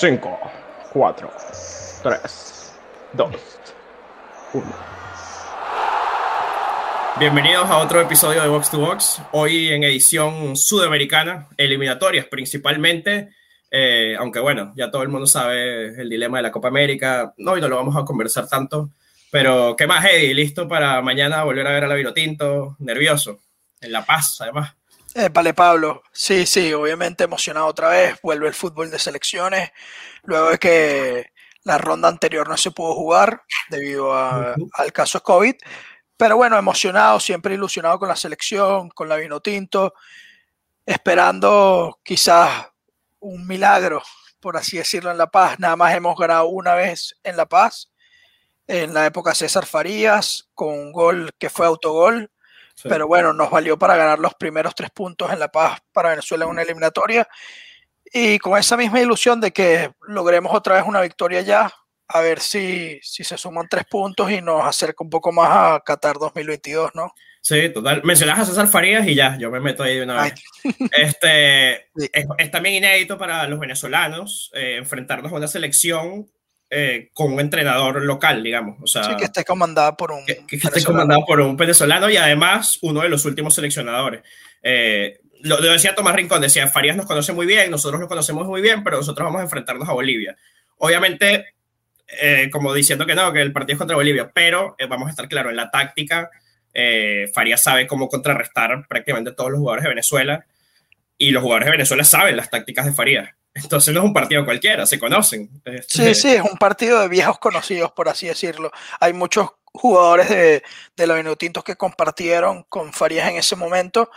5, 4, 3, 2, 1. Bienvenidos a otro episodio de Box to Box. Hoy en edición sudamericana, eliminatorias principalmente. Eh, aunque bueno, ya todo el mundo sabe el dilema de la Copa América. No, y no lo vamos a conversar tanto. Pero, ¿qué más, Eddie? ¿Listo para mañana volver a ver a la Vinotinto? Nervioso. En La Paz, además. Vale, Pablo. Sí, sí, obviamente emocionado otra vez. Vuelve el fútbol de selecciones. Luego de que la ronda anterior no se pudo jugar debido al caso COVID. Pero bueno, emocionado, siempre ilusionado con la selección, con la vino tinto, esperando quizás un milagro, por así decirlo, en La Paz. Nada más hemos ganado una vez en La Paz, en la época César Farías, con un gol que fue autogol pero bueno, nos valió para ganar los primeros tres puntos en La Paz para Venezuela en una eliminatoria. Y con esa misma ilusión de que logremos otra vez una victoria ya, a ver si, si se suman tres puntos y nos acerca un poco más a Qatar 2022, ¿no? Sí, total. Mencionas a César Farías y ya, yo me meto ahí de una vez. Este, es, también inédito para los venezolanos eh, enfrentarnos a una selección eh, con un entrenador local, digamos. O sea, sí, que esté comandada por un. Que, esté comandado por un venezolano y además uno de los últimos seleccionadores. Eh, lo, decía Tomás Rincón, decía, Farías nos conoce muy bien, nosotros lo conocemos muy bien, pero nosotros vamos a enfrentarnos a Bolivia. Obviamente, eh, como diciendo que no, que el partido es contra Bolivia, pero vamos a estar claro, en la táctica, Farías sabe cómo contrarrestar prácticamente todos los jugadores de Venezuela y los jugadores de Venezuela saben las tácticas de Farías. Entonces no es un partido cualquiera, se conocen. Sí, sí, es un partido de viejos conocidos, por así decirlo. Hay muchos jugadores de, de Minutintos que compartieron con Farías en ese momento,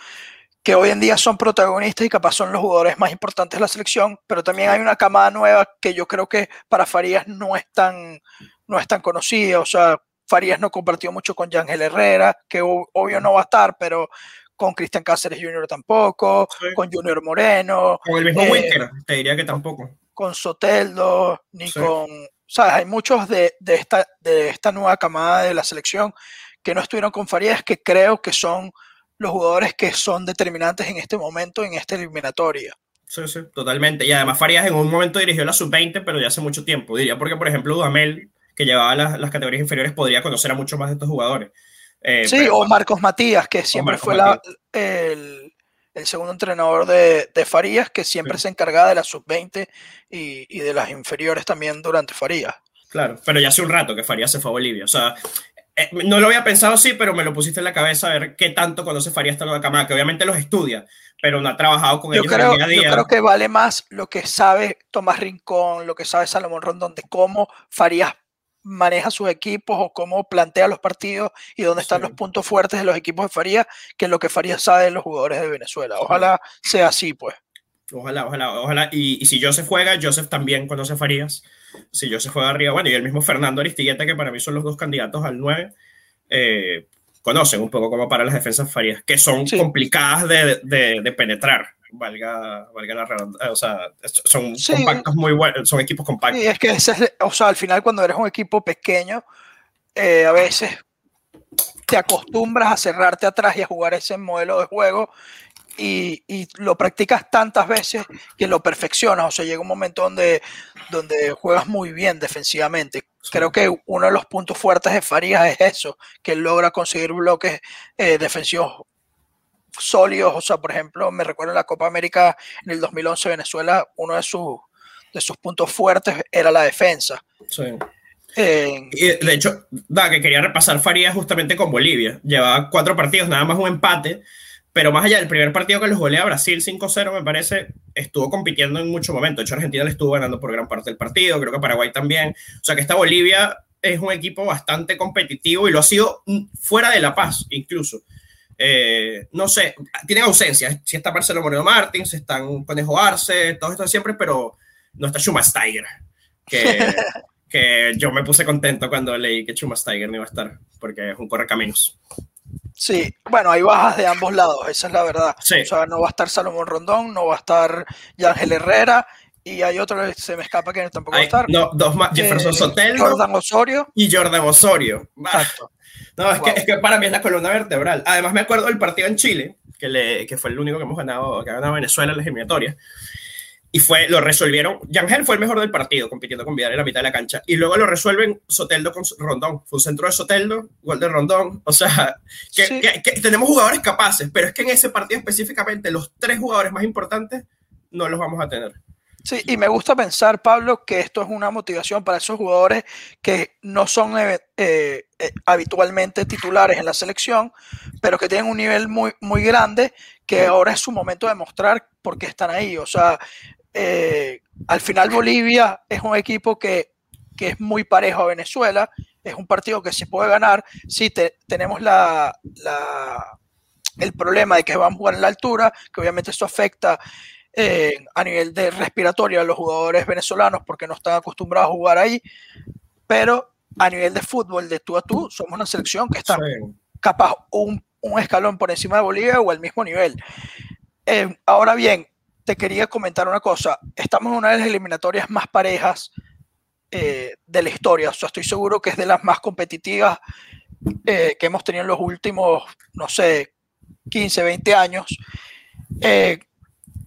que hoy en día son protagonistas y capaz son los jugadores más importantes de la selección, pero también hay una camada nueva que yo creo que para Farías no es tan, no es tan conocida. O sea, Farías no compartió mucho con Yangel Herrera, que obvio no va a estar, pero con Cristian Cáceres Jr. tampoco, con Junior Moreno. Con el mismo eh, te diría que tampoco. Con Soteldo, ni con... ¿Sabes? Hay muchos de, de, esta, de esta nueva camada de la selección que no estuvieron con Farías, que creo que son los jugadores que son determinantes en este momento, en esta eliminatoria. Sí, sí, totalmente. Y además Farías en un momento dirigió la sub-20, pero ya hace mucho tiempo. Diría porque, por ejemplo, Dudamel, que llevaba las, las categorías inferiores, podría conocer a muchos más de estos jugadores. Eh, sí, o Marcos Matías, que siempre fue el, segundo entrenador de, Farías, que siempre se encargaba de la sub-20 y, de las inferiores también durante Farías. Claro, pero ya hace un rato que Farías se fue a Bolivia. O sea, eh, no lo había pensado así, pero me lo pusiste en la cabeza a ver qué tanto conoce Farías esta nueva camada, que obviamente los estudia, pero no ha trabajado con ellos creo, día a día. Yo creo que vale más lo que sabe Tomás Rincón, lo que sabe Salomón Rondón de cómo Farías maneja sus equipos o cómo plantea los partidos y dónde están los puntos fuertes de los equipos de Farías, que es lo que Farías sabe de los jugadores de Venezuela. Ojalá sea así, pues. Ojalá, ojalá, ojalá. Y, si Joseph juega, Joseph también conoce a Farías. Si Joseph juega arriba, bueno, y el mismo Fernando Aristigueta, que para mí son los dos candidatos al 9, eh, conocen un poco cómo para las defensas Farías, que son complicadas de penetrar valga, valga la redundancia, o sea, son compactos muy buenos, son equipos compactos. Y es que, o sea, al final cuando eres un equipo pequeño, eh, a veces te acostumbras a cerrarte atrás y a jugar ese modelo de juego y, y, lo practicas tantas veces que lo perfeccionas. O sea, llega un momento donde, donde juegas muy bien defensivamente. Creo que uno de los puntos fuertes de Farías es eso, que logra conseguir bloques eh, defensivos sólidos. O sea, por ejemplo, me recuerdo en la Copa América en el 2011 Venezuela, uno de sus, de sus puntos fuertes era la defensa. Sí. de hecho, da, que quería repasar Farías justamente con Bolivia. Llevaba cuatro partidos, nada más un empate, pero más allá del primer partido que los golea Brasil 5-0, me parece, estuvo compitiendo en muchos momentos. De hecho, Argentina le estuvo ganando por gran parte del partido, creo que Paraguay también. O sea, que esta Bolivia es un equipo bastante competitivo y lo ha sido fuera de La Paz, incluso. Eh, no sé, tienen ausencias. Si está Marcelo Moreno Martins, están Conejo Arce, todo esto de siempre, pero no está Schumasteiger, que, que yo me puse contento cuando leí que Schumasteiger no iba a estar, porque es un correcaminos. Sí, bueno, hay bajas de ambos lados, esa es la verdad. O sea, no va a estar Salomón Rondón, no va a estar Yángel Herrera, y hay otro que se me escapa que tampoco va a estar. No, dos más, Jefferson eh, Sotelo. Jordan Osorio. Y Jordan Osorio. Exacto. No, es, que, es, que, para mí es la columna vertebral. Además, me acuerdo del partido en Chile, que, le, que fue el único que hemos ganado, que ha ganado Venezuela en la eliminatoria. y fue, lo resolvieron. Yangel fue el mejor del partido, compitiendo con Vidal en la mitad de la cancha. Y luego lo resuelven Soteldo con Rondón. Fue un centro de Soteldo, gol de Rondón. O sea, que, tenemos jugadores capaces, pero es que en ese partido específicamente, los tres jugadores más importantes no los vamos a tener. Sí, y me gusta pensar, Pablo, que esto es una motivación para esos jugadores que no son eh, eh, habitualmente titulares en la selección, pero que tienen un nivel muy, muy grande, que ahora es su momento de mostrar por qué están ahí. O sea, eh, al final Bolivia es un equipo que, es muy parejo a Venezuela, es un partido que se puede ganar. Sí, tenemos la, el problema de que van a jugar en la altura, que obviamente eso afecta eh, a nivel de respiratorio a los jugadores venezolanos porque no están acostumbrados a jugar ahí, pero a nivel de fútbol, de tú a tú, somos una selección que está capaz un, un, escalón por encima de Bolivia o al mismo nivel. Eh, ahora bien, te quería comentar una cosa. Estamos en una de las eliminatorias más parejas eh, de la historia. O sea, estoy seguro que es de las más competitivas eh, que hemos tenido en los últimos, no sé, 15, 20 años. Eh,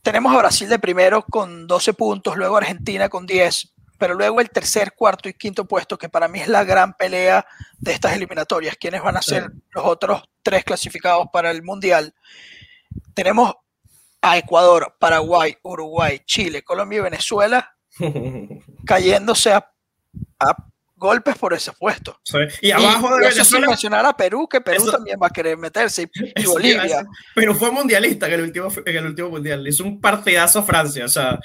tenemos a Brasil de primero con 12 puntos, luego Argentina con 10, pero luego el tercer, cuarto y quinto puesto, que para mí es la gran pelea de estas eliminatorias. ¿Quiénes van a ser los otros tres clasificados para el Mundial? Tenemos a Ecuador, Paraguay, Uruguay, Chile, Colombia y Venezuela cayéndose a, golpes por ese puesto. Y abajo de Venezuela. Sin mencionar a Perú, que Perú también va a querer meterse, y, Bolivia. Pero fue mundialista en el último, en el último mundial. Hizo un partidazo Francia. O sea,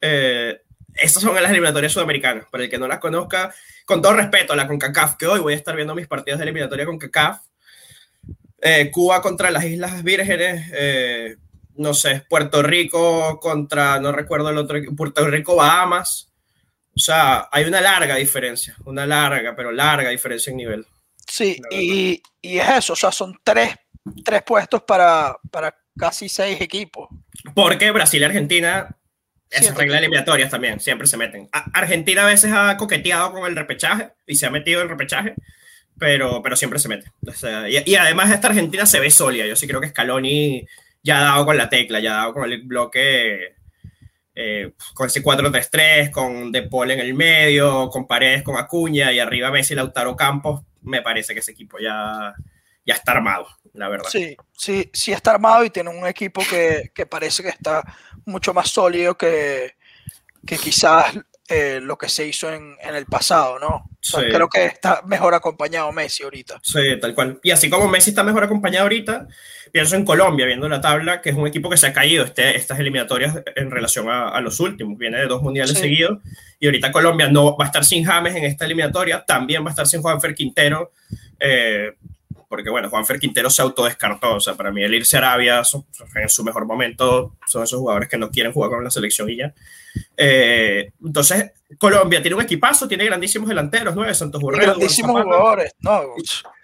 eh, estas son las eliminatorias sudamericanas. Para el que no las conozca, con todo respeto a la CONCACAF, que hoy voy a estar viendo mis partidos de eliminatoria con CACAF. Eh, Cuba contra las Islas Vírgenes. Eh, no sé, Puerto Rico contra, no recuerdo el otro, Puerto Rico, Bahamas. O sea, hay una larga diferencia, una larga, pero larga diferencia en nivel. Sí, y, y, es eso, o sea, son tres, tres puestos para, para casi seis equipos. Porque Brasil y Argentina, esa regla eliminatorias también, siempre se meten. Argentina a veces ha coqueteado con el repechaje y se ha metido en el repechaje, pero, pero siempre se mete. y, y, además esta Argentina se ve sólida, yo sí creo que Scaloni ya ha dado con la tecla, ya ha dado con el bloque, eh, con ese 4-3-3, con De Paul en el medio, con Paredes, con Acuña y arriba Messi, Lautaro Campos, me parece que ese equipo ya, ya está armado, la verdad. Sí, sí, sí está armado y tiene un equipo que, que parece que está mucho más sólido que, que quizás eh, lo que se hizo en, en el pasado, ¿no? Creo que está mejor acompañado Messi ahorita. Sí, tal cual. Y así como Messi está mejor acompañado ahorita, pienso en Colombia, viendo la tabla, que es un equipo que se ha caído este, estas eliminatorias en relación a, a los últimos. Viene de dos mundiales seguidos y ahorita Colombia no va a estar sin James en esta eliminatoria, también va a estar sin Juanfer Quintero. Eh, porque bueno, Juanfer Quintero se autodescartó, o sea, para mí el irse a Arabia en su mejor momento son esos jugadores que no quieren jugar con la selección y ya. Eh, entonces, Colombia tiene un equipazo, tiene grandísimos delanteros, ¿no? Santos Borrego. Grandísimos jugadores, no,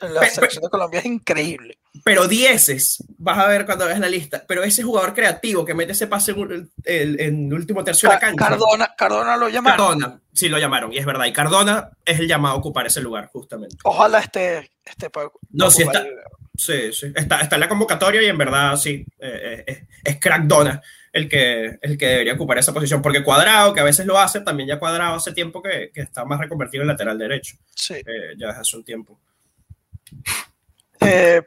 la selección de Colombia es increíble. Pero dieces, vas a ver cuando veas la lista, pero ese jugador creativo que mete ese pase en el, último tercio de la cancha. Cardona, Cardona lo llamaron. Cardona, sí lo llamaron, y es verdad, y Cardona es el llamado a ocupar ese lugar, justamente. Ojalá esté, esté No, sí está, sí, sí, está, está en la convocatoria y en verdad sí, eh, eh, es, crack Dona el que, el que debería ocupar esa posición, porque Cuadrado, que a veces lo hace, también ya Cuadrado hace tiempo que, que está más reconvertido en lateral derecho. Sí. Eh, ya hace un tiempo.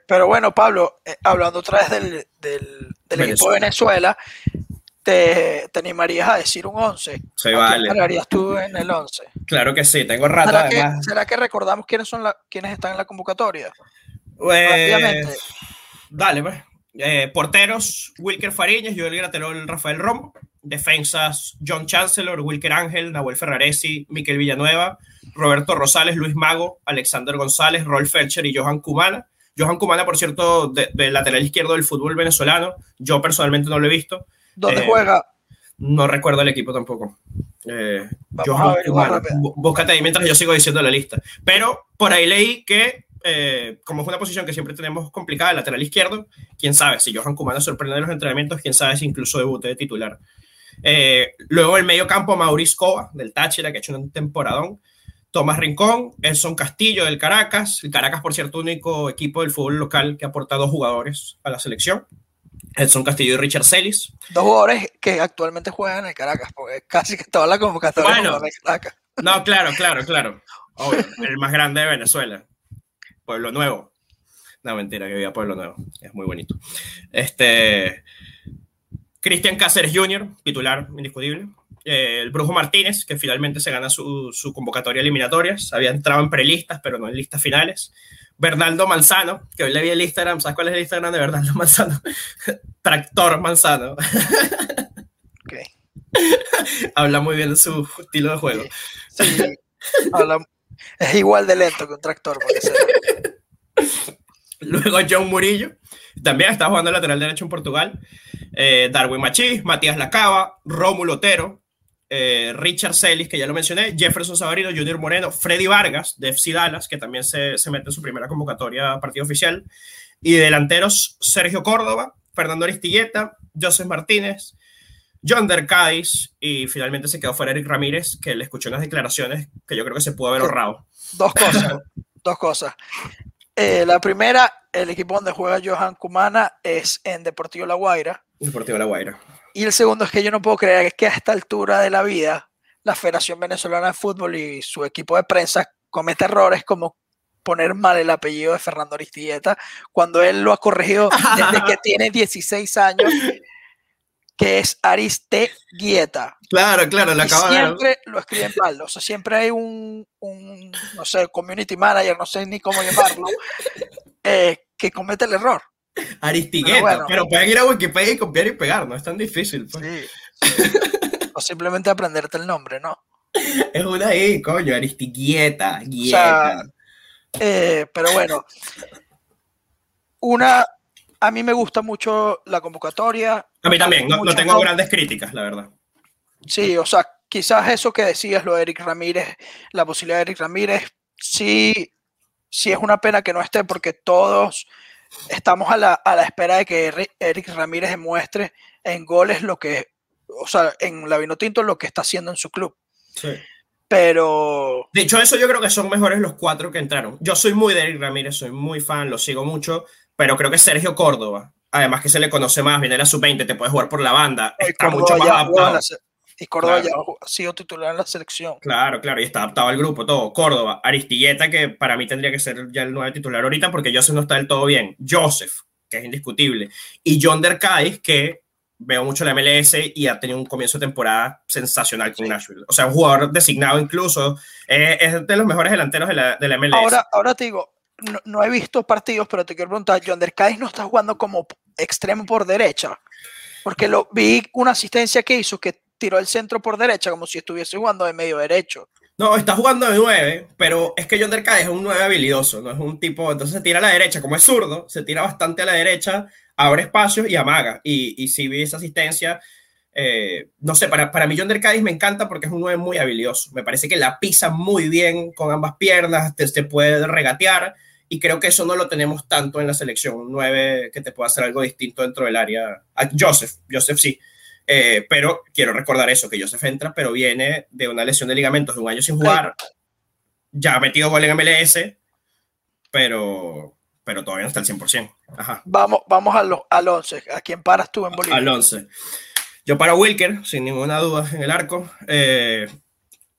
Pero bueno, Pablo, hablando otra vez del, del, del equipo de Venezuela, te, te, animarías a decir un 11. Sí, vale. ¿Qué harías tú en el 11? Claro que sí, tengo rato ¿Será, que, ¿será que recordamos quiénes, son la, quiénes están en la convocatoria? Pues, dale, pues. Eh, porteros, Wilker Fariñas, Joel Graterol, Rafael Romo. Defensas, John Chancellor, Wilker Ángel, Nahuel Ferraresi, Miquel Villanueva, Roberto Rosales, Luis Mago, Alexander González, Rolf Felcher y Johan Cumana. Johan Cumana, por cierto, del de lateral izquierdo del fútbol venezolano. Yo personalmente no lo he visto. ¿Dónde eh, juega? No recuerdo el equipo tampoco. Eh, Johan Cumana. Búscate ahí mientras yo sigo diciendo la lista. Pero por ahí leí que eh, como es una posición que siempre tenemos complicada, el lateral izquierdo, quién sabe si Johan Kumana sorprende en los entrenamientos, quién sabe si incluso debute de titular. Eh, luego el medio campo, Maurice Cova, del Táchira, que ha hecho un temporadón. Tomás Rincón, Elson Castillo del Caracas. El Caracas, por cierto, único equipo del fútbol local que ha aportado jugadores a la selección. Edson Castillo y Richard Celis. Dos jugadores que actualmente juegan en el Caracas, porque casi que toda la convocatoria bueno, Caracas. No, claro, claro, claro. el más grande de Venezuela. Pueblo Nuevo. No, mentira, que viva Pueblo Nuevo. Es muy bonito. Este. Cristian Cáceres Jr., titular indiscutible. Eh, el Brujo Martínez, que finalmente se gana su, su convocatoria eliminatorias. Había entrado en prelistas, pero no en listas finales. Bernardo Manzano, que hoy le vi el Instagram. ¿Sabes cuál es el Instagram de Bernardo Manzano? Tractor Manzano. Okay. habla muy bien de su estilo de juego. Sí, es igual de lento que un tractor. Luego John Murillo, también está jugando lateral derecho en Portugal. Eh, Darwin Machís, Matías Lacaba, Rómulo Otero, eh, Richard Celis, que ya lo mencioné, Jefferson Sabarino, Junior Moreno, Freddy Vargas de FC Dallas, que también se, se, mete en su primera convocatoria a partido oficial, y delanteros Sergio Córdoba, Fernando Aristilleta, Joseph Martínez, John Dercadis, y finalmente se quedó fuera Eric Ramírez, que le escuchó unas declaraciones que yo creo que se pudo haber ahorrado. Dos cosas, dos cosas. Eh, la primera, el equipo donde juega Johan Cumana es en Deportivo La Guaira. Deportivo La Guaira. Y el segundo es que yo no puedo creer que a esta altura de la vida la Federación Venezolana de Fútbol y su equipo de prensa comete errores como poner mal el apellido de Fernando Aristilleta cuando él lo ha corregido desde que tiene 16 años, que es Aristeguieta. Claro, claro, lo acaba Siempre lo escriben mal, o sea, siempre hay un, un, no sé, community manager, no sé ni cómo llamarlo, eh, que comete el error. Aristigueta, pero, pueden ir a Wikipedia y copiar y pegar, no es tan difícil. Pues. o simplemente aprenderte el nombre, ¿no? Es una I, coño, Aristigueta, eh, pero bueno, una, a mí me gusta mucho la convocatoria. A mí también, no, tengo grandes críticas, la verdad. Sí, o sea, quizás eso que decías, lo de Eric Ramírez, la posibilidad de Eric Ramírez, sí, sí es una pena que no esté porque todos estamos a la, a la espera de que Eric Ramírez demuestre en goles lo que, o sea, en la Vinotinto lo que está haciendo en su club. Sí. Pero. Dicho eso, yo creo que son mejores los cuatro que entraron. Yo soy muy de Eric Ramírez, soy muy fan, lo sigo mucho, pero creo que Sergio Córdoba, además que se le conoce más, viene a la sub-20, te puede jugar por la banda, está mucho más adaptado. Y Córdoba ya ha sido titular en la selección. Claro, claro, y está adaptado al grupo, todo. Córdoba, Aristilleta, que para mí tendría que ser ya el nuevo titular ahorita porque Joseph no está del todo bien. Joseph, que es indiscutible. Y John Derkais, que veo mucho la MLS y ha tenido un comienzo de temporada sensacional con Nashville. O sea, un jugador designado incluso. Eh, es de los mejores delanteros de la, de la MLS. Ahora, ahora te digo, no, he visto partidos, pero te quiero preguntar, John Derkais no está jugando como extremo por derecha. Porque lo vi una asistencia que hizo que tiró el centro por derecha como si estuviese jugando de medio derecho. No, está jugando de 9, pero es que John Derkay es un 9 habilidoso, no es un tipo, entonces se tira a la derecha, como es zurdo, se tira bastante a la derecha, abre espacios y amaga. Y, y si vi esa asistencia, eh, no sé, para, para mí John Derkay me encanta porque es un 9 muy habilidoso. Me parece que la pisa muy bien con ambas piernas, te, se puede regatear y creo que eso no lo tenemos tanto en la selección. Un 9 que te pueda hacer algo distinto dentro del área. Ah, Joseph, Joseph sí. Eh, pero quiero recordar eso, que Joseph entra, pero viene de una lesión de ligamentos de un año sin jugar. Ya ha metido gol en MLS, pero, pero todavía no está al 100%. Ajá. Vamos, vamos al, al 11. ¿A quién paras tú en Bolivia? Al 11. Yo paro a Wilker, sin ninguna duda, en el arco. Eh,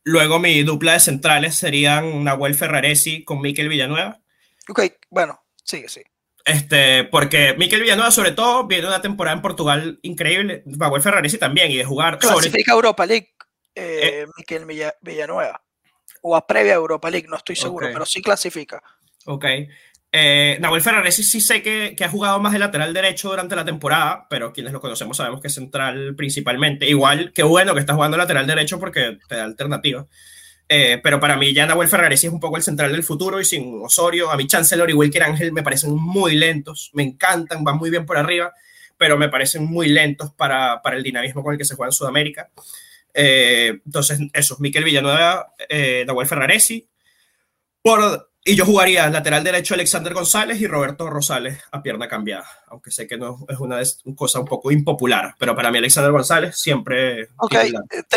luego mi dupla de centrales serían Nahuel Ferraresi con Miquel Villanueva. Ok, bueno, sigue, sí. Este, porque Miquel Villanueva, sobre todo, viene una temporada en Portugal increíble. Manuel Ferraresi también, y de jugar. Clasifica Europa League, eh, eh, Miquel Villanueva. O a previa Europa League, no estoy seguro, pero sí clasifica. Ok. Eh, Nahuel Ferraresi sí sé que, que, ha jugado más de lateral derecho durante la temporada, pero quienes lo conocemos sabemos que es central principalmente. Igual, qué bueno que está jugando lateral derecho porque te da alternativa. Eh, pero para mí ya Nahuel Ferraresi es un poco el central del futuro y sin Osorio, a mí Chancellor y Wilker Ángel me parecen muy lentos, me encantan, van muy bien por arriba, pero me parecen muy lentos para, para el dinamismo con el que se juega en Sudamérica. Eh, entonces, eso, Miquel Villanueva, eh, Nahuel Ferraresi. Por y yo jugaría lateral derecho Alexander González y Roberto Rosales a pierna cambiada, aunque sé que no es una cosa un poco impopular, pero para mí Alexander González siempre... Ok,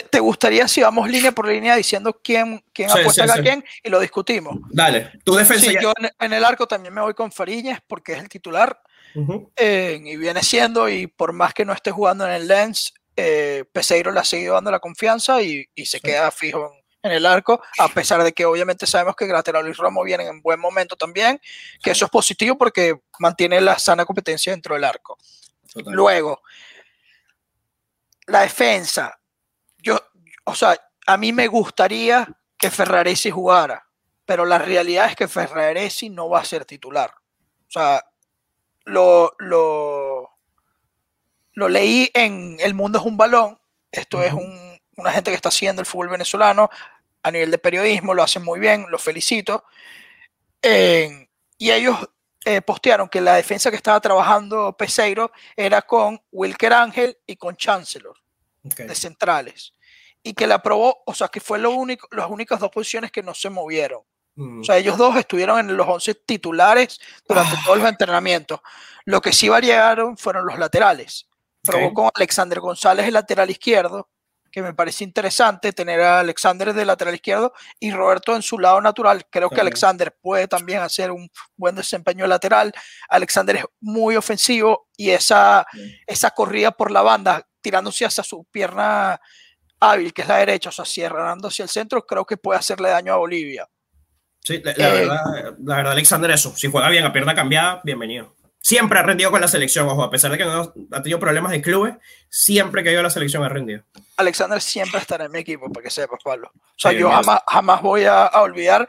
¿Te, gustaría si vamos línea por línea diciendo quién, quién apuesta a quién y lo discutimos? Dale, tu defensa... yo en, el arco también me voy con Fariñas porque es el titular. y viene siendo, y por más que no esté jugando en el Lens, eh, Peseiro le ha seguido dando la confianza y, se queda fijo en, el arco, a pesar de que obviamente sabemos que Graterol y Romo vienen en buen momento también, que eso es positivo porque mantiene la sana competencia dentro del arco. Luego, la defensa. Yo, o sea, a mí me gustaría que Ferraresi jugara, pero la realidad es que Ferraresi no va a ser titular. O sea, lo, lo, lo leí en El Mundo es un balón. Esto es un, una gente que está haciendo el fútbol venezolano a nivel de periodismo, lo hacen muy bien, los felicito. y ellos eh, postearon que la defensa que estaba trabajando Peseiro era con Wilker Ángel y con Chancellor de centrales. Y que la aprobó, o sea, que fue lo único, las únicas dos posiciones que no se movieron. Mm. O sea, ellos dos estuvieron en los 11 titulares durante ah. todos los entrenamientos. Lo que sí variaron fueron los laterales. Probó con Alexander González el lateral izquierdo, que me parece interesante tener a Alexander de lateral izquierdo y Roberto en su lado natural. Creo que Alexander puede también hacer un buen desempeño lateral. Alexander es muy ofensivo y esa, esa corrida por la banda, tirándose hacia su pierna hábil, que es la derecha, o sea, cerrando hacia el centro, creo que puede hacerle daño a Bolivia. Sí, la, eh, verdad, la verdad, Alexander, eso. Si juega bien a pierna cambiada, bienvenido siempre ha rendido con la selección, ojo, a pesar de que no ha tenido problemas de clubes, siempre que ha ido a la selección ha rendido. Alexander siempre estará en mi equipo, para que sepas, Pablo. O sea, yo jamás, jamás voy a, olvidar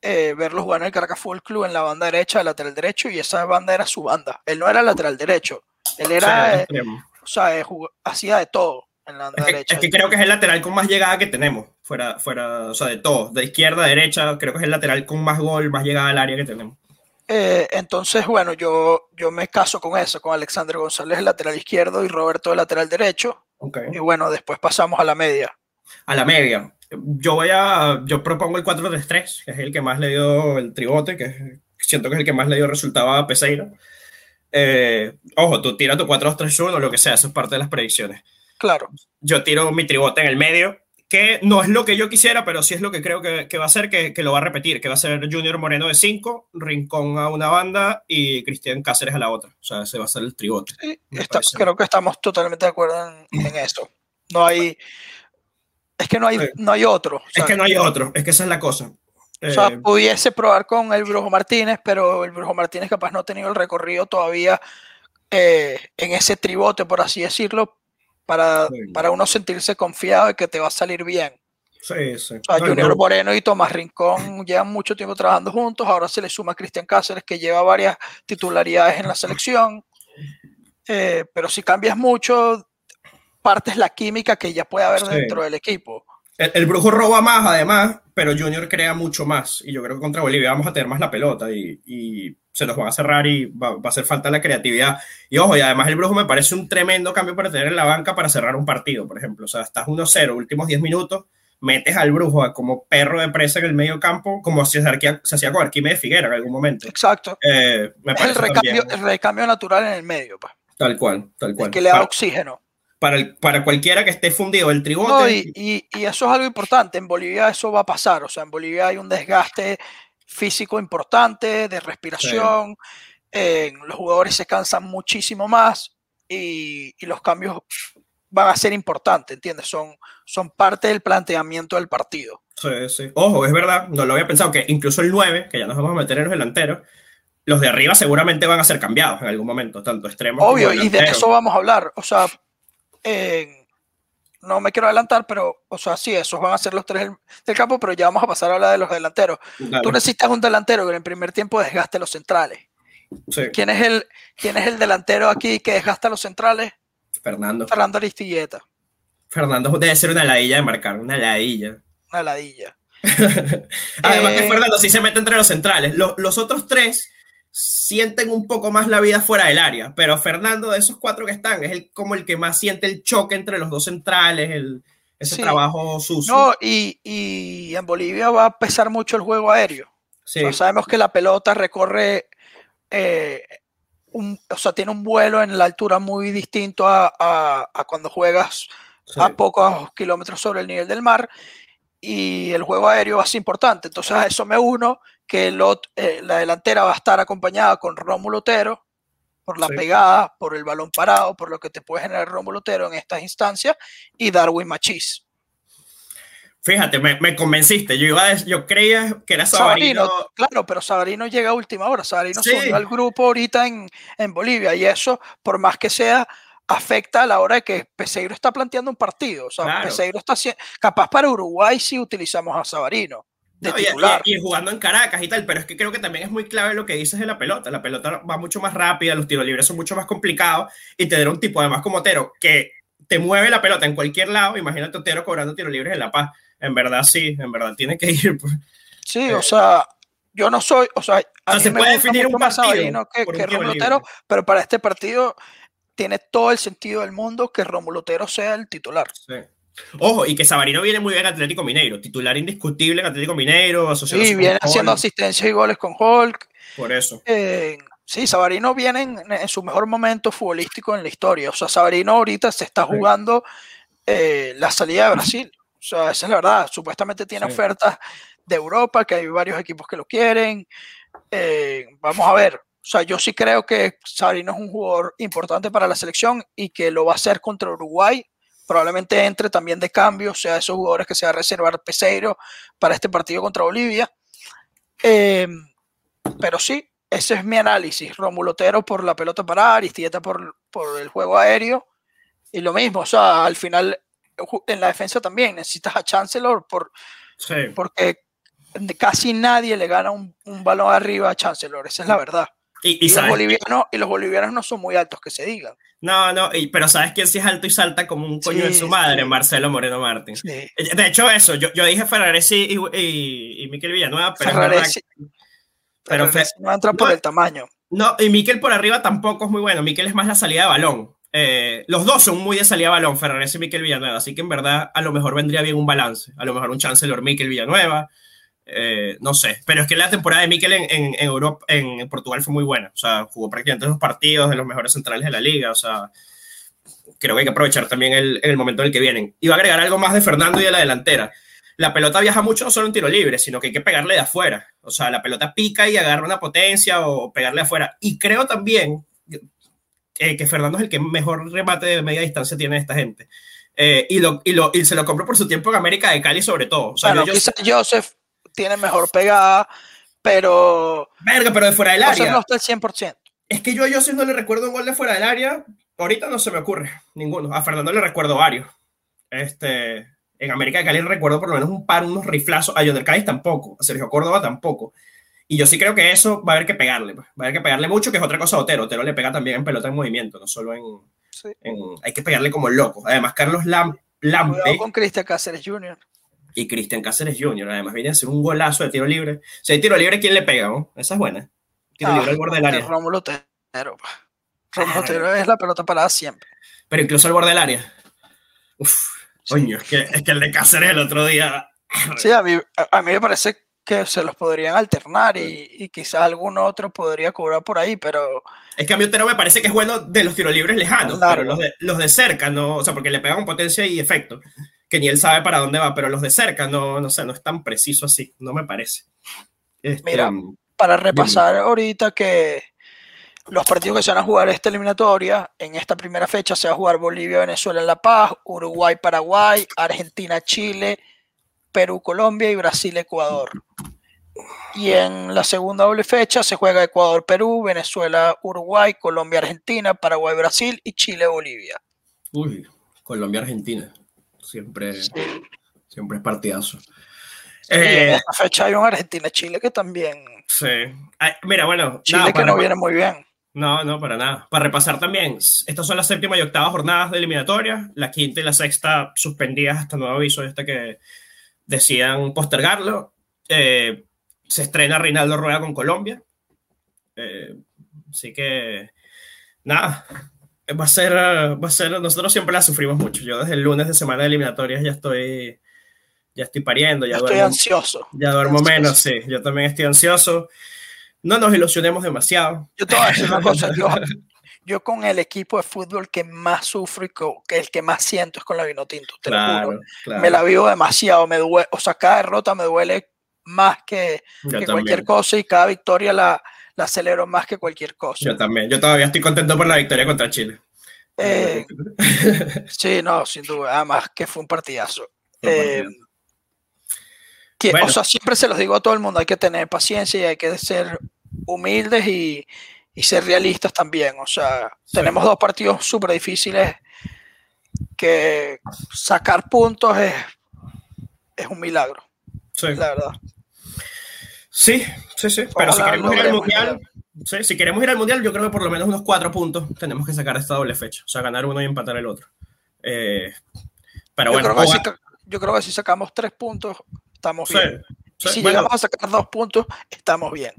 eh, verlo jugar en el Caracas Fútbol Club en la banda derecha, lateral derecho, y esa banda era su banda. Él no era lateral derecho, él era, eh, o sea, eh, hacía de todo. En la banda es, que, derecha. es que creo que es el lateral con más llegada que tenemos, fuera, fuera, o sea, de todo, de izquierda a derecha, creo que es el lateral con más gol, más llegada al área que tenemos. Eh, entonces, bueno, yo, yo me caso con eso, con Alexander González, el lateral izquierdo, y Roberto, el lateral derecho. Y bueno, después pasamos a la media. A la media. Yo voy a. Yo propongo el 4-3-3, que es el que más le dio el tribote, que siento que es el que más le dio resultado a Peseiro. Eh, ojo, tú tira tu 4-2-3-1 o lo que sea, eso es parte de las predicciones. Claro. Yo tiro mi tribote en el medio que no es lo que yo quisiera, pero sí es lo que creo que, va a ser, que, lo va a repetir, que va a ser Junior Moreno de 5, Rincón a una banda y Cristian Cáceres a la otra. O sea, ese va a ser el tribote. creo que estamos totalmente de acuerdo en, eso. No hay... Es que no hay, no hay otro. Es que no hay otro, es que esa es la cosa. O sea, eh, pudiese probar con el Brujo Martínez, pero el Brujo Martínez capaz no ha tenido el recorrido todavía eh, en ese tribote, por así decirlo, para, para uno sentirse confiado de que te va a salir bien. Sí, sí. Junior Moreno y Tomás Rincón llevan mucho tiempo trabajando juntos, ahora se le suma Cristian Cáceres que lleva varias titularidades en la selección, eh, pero si cambias mucho, partes la química que ya puede haber dentro del equipo. El, brujo roba más, además, pero Junior crea mucho más. Y yo creo que contra Bolivia vamos a tener más la pelota y, se nos va a cerrar y va, a hacer falta la creatividad. Y ojo, y además el brujo me parece un tremendo cambio para tener en la banca para cerrar un partido, por ejemplo. O sea, estás 1-0, últimos 10 minutos, metes al brujo como perro de presa en el medio campo, como se, se hacía con Arquímedes de Figuera en algún momento. Exacto. Eh, es el recambio, el recambio, natural en el medio. Pa. Tal cual, tal cual. que le da oxígeno para, para cualquiera que esté fundido el tribote. y, y, eso es algo importante. En Bolivia eso va a pasar. O sea, en Bolivia hay un desgaste físico importante, de respiración. los jugadores se cansan muchísimo más y, y, los cambios van a ser importantes, ¿entiendes? Son, son parte del planteamiento del partido. Sí, sí. Ojo, es verdad, no lo había pensado, que incluso el 9, que ya nos vamos a meter en los delanteros, los de arriba seguramente van a ser cambiados en algún momento, tanto extremos Obvio, y de eso vamos a hablar. O sea, no me quiero adelantar, pero, o sea, sí, esos van a ser los tres del, campo, pero ya vamos a pasar a hablar de los delanteros. Tú necesitas un delantero que en el primer tiempo desgaste los centrales. ¿Quién, es el, ¿Quién es el delantero aquí que desgasta los centrales? Fernando. Fernando Aristilleta. Fernando debe ser una ladilla de marcar, una ladilla. Una ladilla. Además que eh, Fernando sí se mete entre los centrales. Los, los otros tres sienten un poco más la vida fuera del área, pero Fernando de esos cuatro que están es el, como el que más siente el choque entre los dos centrales, el, ese trabajo sucio. No, y, en Bolivia va a pesar mucho el juego aéreo. sabemos que la pelota recorre, eh, o sea, tiene un vuelo en la altura muy distinto a, cuando juegas a pocos kilómetros sobre el nivel del mar y el juego aéreo va a ser importante. Entonces a eso me uno que eh, la delantera va a estar acompañada con Rómulo Otero, por la pegada, por el balón parado, por lo que te puede generar Rómulo Otero en estas instancias y Darwin Machís. Fíjate, me, convenciste. Yo, iba yo creía que era Sabarino. Claro, pero Sabarino llega a última hora. Sabarino se unió al grupo ahorita en, en Bolivia y eso, por más que sea, afecta a la hora de que Peseiro está planteando un partido. O sea, Peseiro está capaz para Uruguay si utilizamos a Sabarino. De titular. Y, jugando en Caracas y tal, pero es que creo que también es muy clave lo que dices de la pelota. La pelota va mucho más rápida, los tiros libres son mucho más complicados y tener un tipo además como Otero que te mueve la pelota en cualquier lado. Imagínate Otero cobrando tiros libres en La Paz. En verdad sí, en verdad tiene que ir. Pues. Sí, o sea, yo no soy, o sea, se puede definir un partido que, que Otero, pero para este partido tiene todo el sentido del mundo que Romulo Otero sea el titular. Ojo, y que Sabarino viene muy bien en Atlético Mineiro, titular indiscutible en Atlético Mineiro, asociado Sí, viene haciendo asistencia y goles con Hulk. Por eso. Eh, sí, Sabarino viene en, su mejor momento futbolístico en la historia. O sea, Sabarino ahorita se está jugando eh, la salida de Brasil. O sea, esa es la verdad. Supuestamente tiene ofertas de Europa, que hay varios equipos que lo quieren. Eh, vamos a ver. O sea, yo sí creo que Sabrino es un jugador importante para la selección y que lo va a hacer contra Uruguay. Probablemente entre también de cambio, o sea, esos jugadores que se va a reservar Peseiro para este partido contra Bolivia. Em, pero sí, ese es mi análisis. Romulo Otero por la pelota para Aristieta por, por el juego aéreo. Y lo mismo, o sea, al final en la defensa también necesitas a Chancellor por, porque casi nadie le gana un, un balón arriba a Chancellor, esa es la verdad. Y, los bolivianos, y, los bolivianos, no son muy altos, que se digan. No, no, pero ¿sabes quién sí es alto y salta como un coño de su madre? Marcelo Moreno Martín. Eh, de hecho, eso, yo, yo dije Ferraresi y, y, Miquel Villanueva, pero. Ferraresi, pero no entra por el tamaño. No, y Miquel por arriba tampoco es muy bueno. Miquel es más la salida de balón. Eh, los dos son muy de salida de balón, Ferraresi y Miquel Villanueva. Así que en verdad, a lo mejor vendría bien un balance. A lo mejor un Chancellor Miquel Villanueva eh, no sé, pero es que la temporada de Mikel en, Europa, en Portugal fue muy buena. O sea, jugó prácticamente dos partidos de los mejores centrales de la liga. O sea, creo que hay que aprovechar también el, el momento en el que vienen. Iba a agregar algo más de Fernando y de la delantera. La pelota viaja mucho no solo en tiro libre, sino que hay que pegarle de afuera. O sea, la pelota pica y agarra una potencia o pegarle afuera. Y creo también que Fernando es el que mejor remate de media distancia tiene esta gente. Eh, y, lo, y, lo, y se lo compro por su tiempo en América de Cali sobre todo. O sea, bueno, yo, Joseph tiene mejor pegada, pero. Verga, pero de fuera del área. no está al 100%. Es que yo a Joseph no le recuerdo un gol de fuera del área. Ahorita no se me ocurre ninguno. A Fernando le recuerdo varios. Este, en América de Cali le recuerdo por lo menos un par, unos riflazos. A Yonder Cádiz tampoco. A Sergio Córdoba tampoco. Y yo sí creo que eso va a haber que pegarle. Pues. Va a haber que pegarle mucho, que es otra cosa a Otero. Otero le pega también en pelota en movimiento, no solo en. hay que pegarle como loco. Además, Carlos Lam, Lampe. con Cristian Cáceres Jr y Cristian Cáceres Jr. Además viene a hacer un golazo de tiro libre. Si hay tiro libre, ¿quién le pega? Esa es buena. Tiro libre al borde del área. Rómulo Otero. Rómulo Otero es la pelota parada siempre. Pero incluso al borde del área. Uf, coño, es que, es que el de Cáceres el otro día. Sí, a mí, a mí me parece que se los podrían alternar y, y, quizás algún otro podría cobrar por ahí, pero... Es que a mí Otero me parece que es bueno de los tiros libres lejanos, pero los de, los de cerca, no, o sea, porque le pegan potencia y efecto que ni él sabe para dónde va, pero los de cerca no, no sé, no es tan preciso así, no me parece. Este, Mira, para repasar ahorita que los partidos que se van a jugar esta eliminatoria, en esta primera fecha se va a jugar Bolivia, Venezuela en La Paz, Uruguay, Paraguay, Argentina, Chile, Perú, Colombia y Brasil, Ecuador. Y en la segunda doble fecha se juega Ecuador, Perú, Venezuela, Uruguay, Colombia, Argentina, Paraguay, Brasil y Chile, Bolivia. Uy, Colombia, Argentina siempre, siempre es partidazo. en eh, esta fecha hay un Argentina-Chile que también. Sí. mira, bueno. Chile que no viene muy bien. No, no, para nada. Para repasar también, estas son las séptima y octava jornadas de eliminatoria. La quinta y la sexta suspendidas hasta nuevo aviso, hasta que decían postergarlo. Eh, se estrena Reinaldo Rueda con Colombia. Eh, así que, nada, va a ser, va a ser, nosotros siempre la sufrimos mucho. Yo desde el lunes de semana de eliminatorias ya estoy, ya estoy pariendo, ya estoy ansioso. Ya duermo menos, sí. Yo también estoy ansioso. No nos ilusionemos demasiado. Yo te voy a decir una cosa. Yo, con el equipo de fútbol que más sufro y que el que más siento es con la Vinotinto, te lo juro. Me la vivo demasiado, me duele, o sea, cada derrota me duele más que, que cualquier cosa y cada victoria la, la celebro más que cualquier cosa. Yo también. Yo todavía estoy contento por la victoria contra Chile. Eh, sí, no, sin duda. Además que fue un partidazo. Eh, o sea, siempre se los digo a todo el mundo, hay que tener paciencia y hay que ser humildes y, ser realistas también. O sea, tenemos dos partidos súper difíciles que sacar puntos es, es un milagro. Sí. La verdad. Sí, sí, sí. Pero si queremos ir al mundial, si queremos ir al mundial, yo creo que por lo menos unos cuatro puntos tenemos que sacar esta doble fecha. O sea, ganar uno y empatar el otro. Eh, pero bueno. yo creo que si sacamos tres puntos, estamos bien. si llegamos a sacar dos puntos, estamos bien.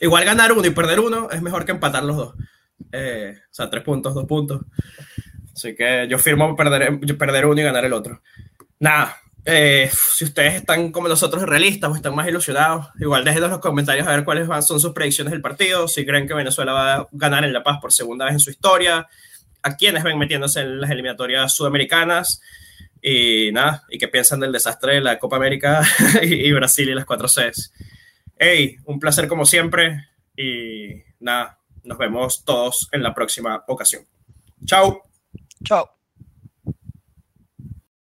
Igual ganar uno y perder uno es mejor que empatar los dos. Eh, o sea, tres puntos, dos puntos. Así que yo firmo perder, perder uno y ganar el otro. Nada, eh, si ustedes están como nosotros realistas o están más ilusionados, igual déjenos en los comentarios a ver cuáles son sus predicciones del partido, si creen que Venezuela va a ganar en La Paz por segunda vez en su historia, a quienes ven metiéndose en las eliminatorias sudamericanas y nada, y qué piensan del desastre de la Copa América y, Brasil y las 4 Cs. Hey, un placer como siempre y nada, nos vemos todos en la próxima ocasión. Chao. Chao.